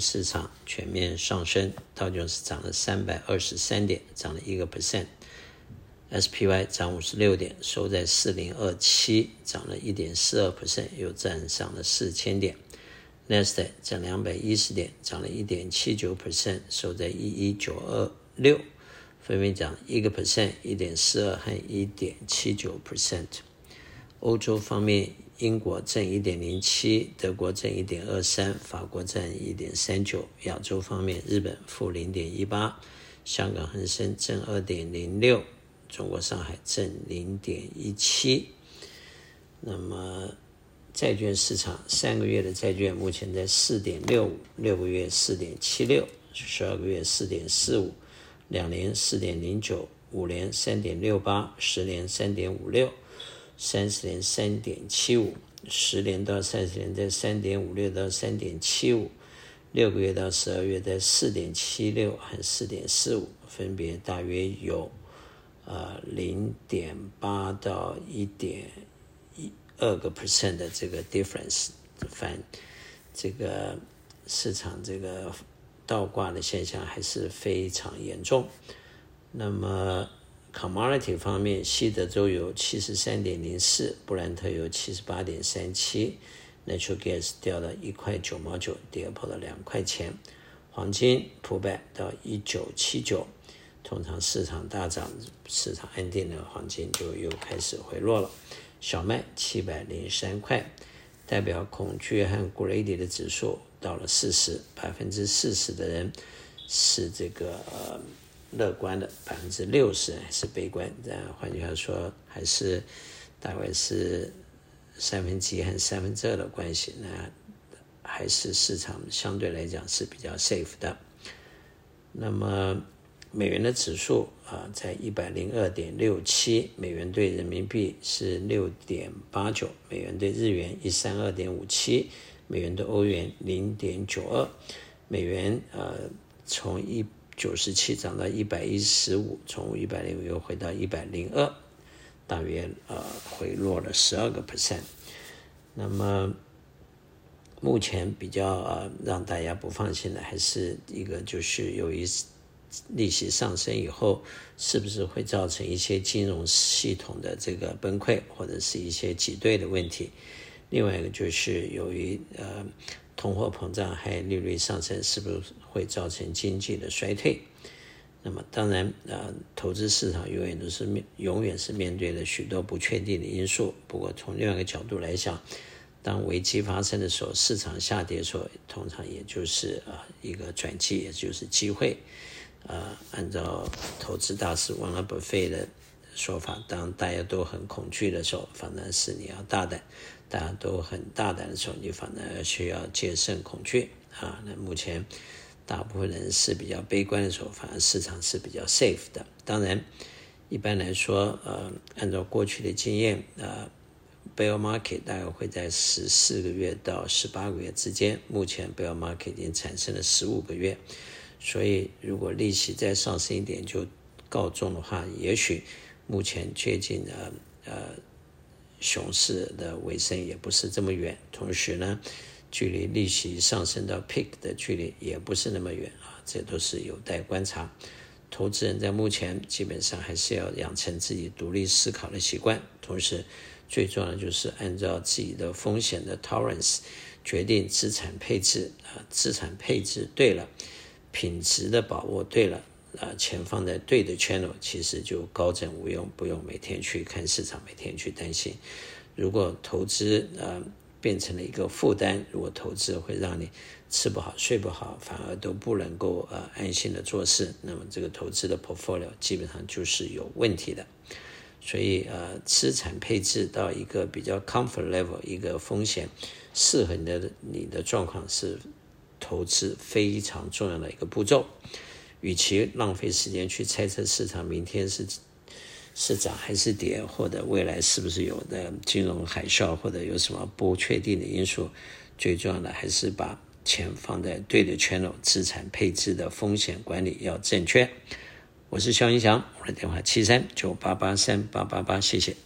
市场全面上升，道琼斯涨了三百二十三点，涨了一个 percent；SPY 涨五十六点，收在四零二七，涨了一点四二 percent，又站上了四千点。纳斯达克涨两百一十点，涨了一点七九 percent，收在一一九二六，分别涨一个 percent、一点四二和一点七九 percent。欧洲方面，英国正一点零七，德国正一点二三，法国正一点三九。亚洲方面，日本负零点一八，香港恒生正二点零六，中国上海正零点一七。那么。债券市场三个月的债券目前在四点六五，六个月四点七六，十二个月四点四五，两年四点零九，五年三点六八，十年三点五六，三十年三点七五，十年到三十年在三点五六到三点七五，六个月到十二月在四点七六和四点四五，分别大约有呃零点八到一点一。二个 percent 的这个 difference，反这个市场这个倒挂的现象还是非常严重。那么 commodity 方面，西德州油七十三点零四，布兰特油七十八点三七，natural gas 掉到一块九毛九，跌破了两块钱。黄金 pullback 到一九七九，通常市场大涨，市场安定的黄金就又开始回落了。小麦七百零三块，代表恐惧和 greedy 的指数到了四十，百分之四十的人是这个呃乐观的，百分之六十还是悲观。但换句话说，还是大概是三分之一和三分之二的关系。那还是市场相对来讲是比较 safe 的。那么。美元的指数啊，在一百零二点六七，美元兑人民币是六点八九，美元兑日元一三二点五七，美元兑欧元零点九二，美元呃从一九十七涨到一百一十五，从一百零五又回到一百零二，大约呃回落了十二个 percent。那么目前比较呃让大家不放心的，还是一个就是由于。利息上升以后，是不是会造成一些金融系统的这个崩溃，或者是一些挤兑的问题？另外一个就是由于呃通货膨胀还有利率上升，是不是会造成经济的衰退？那么当然，呃，投资市场永远都是面永远是面对了许多不确定的因素。不过从另外一个角度来讲，当危机发生的时候，市场下跌的时候，通常也就是啊一个转机，也就是机会。呃，按照投资大师沃伦·巴菲的说法，当大家都很恐惧的时候，反而是你要大胆；大家都很大胆的时候，你反而需要戒慎恐惧啊。那目前大部分人是比较悲观的时候，反而市场是比较 safe 的。当然，一般来说，呃，按照过去的经验，呃，bear market 大概会在十四个月到十八个月之间。目前 bear market 已经产生了十五个月。所以，如果利息再上升一点就告终的话，也许目前接近的呃熊市的尾声也不是这么远。同时呢，距离利息上升到 peak 的距离也不是那么远啊，这都是有待观察。投资人在目前基本上还是要养成自己独立思考的习惯，同时最重要的就是按照自己的风险的 tolerance 决定资产配置啊，资产配置对了。品质的把握对了，啊，钱放在对的 channel，其实就高枕无忧，不用每天去看市场，每天去担心。如果投资呃变成了一个负担，如果投资会让你吃不好睡不好，反而都不能够呃安心的做事，那么这个投资的 portfolio 基本上就是有问题的。所以呃，资产配置到一个比较 comfort level，一个风险适合你的你的状况是。投资非常重要的一个步骤，与其浪费时间去猜测市场明天是是涨还是跌，或者未来是不是有的金融海啸，或者有什么不确定的因素，最重要的还是把钱放在对的 channel，资产配置的风险管理要正确。我是肖云祥，我的电话七三九八八三八八八，谢谢。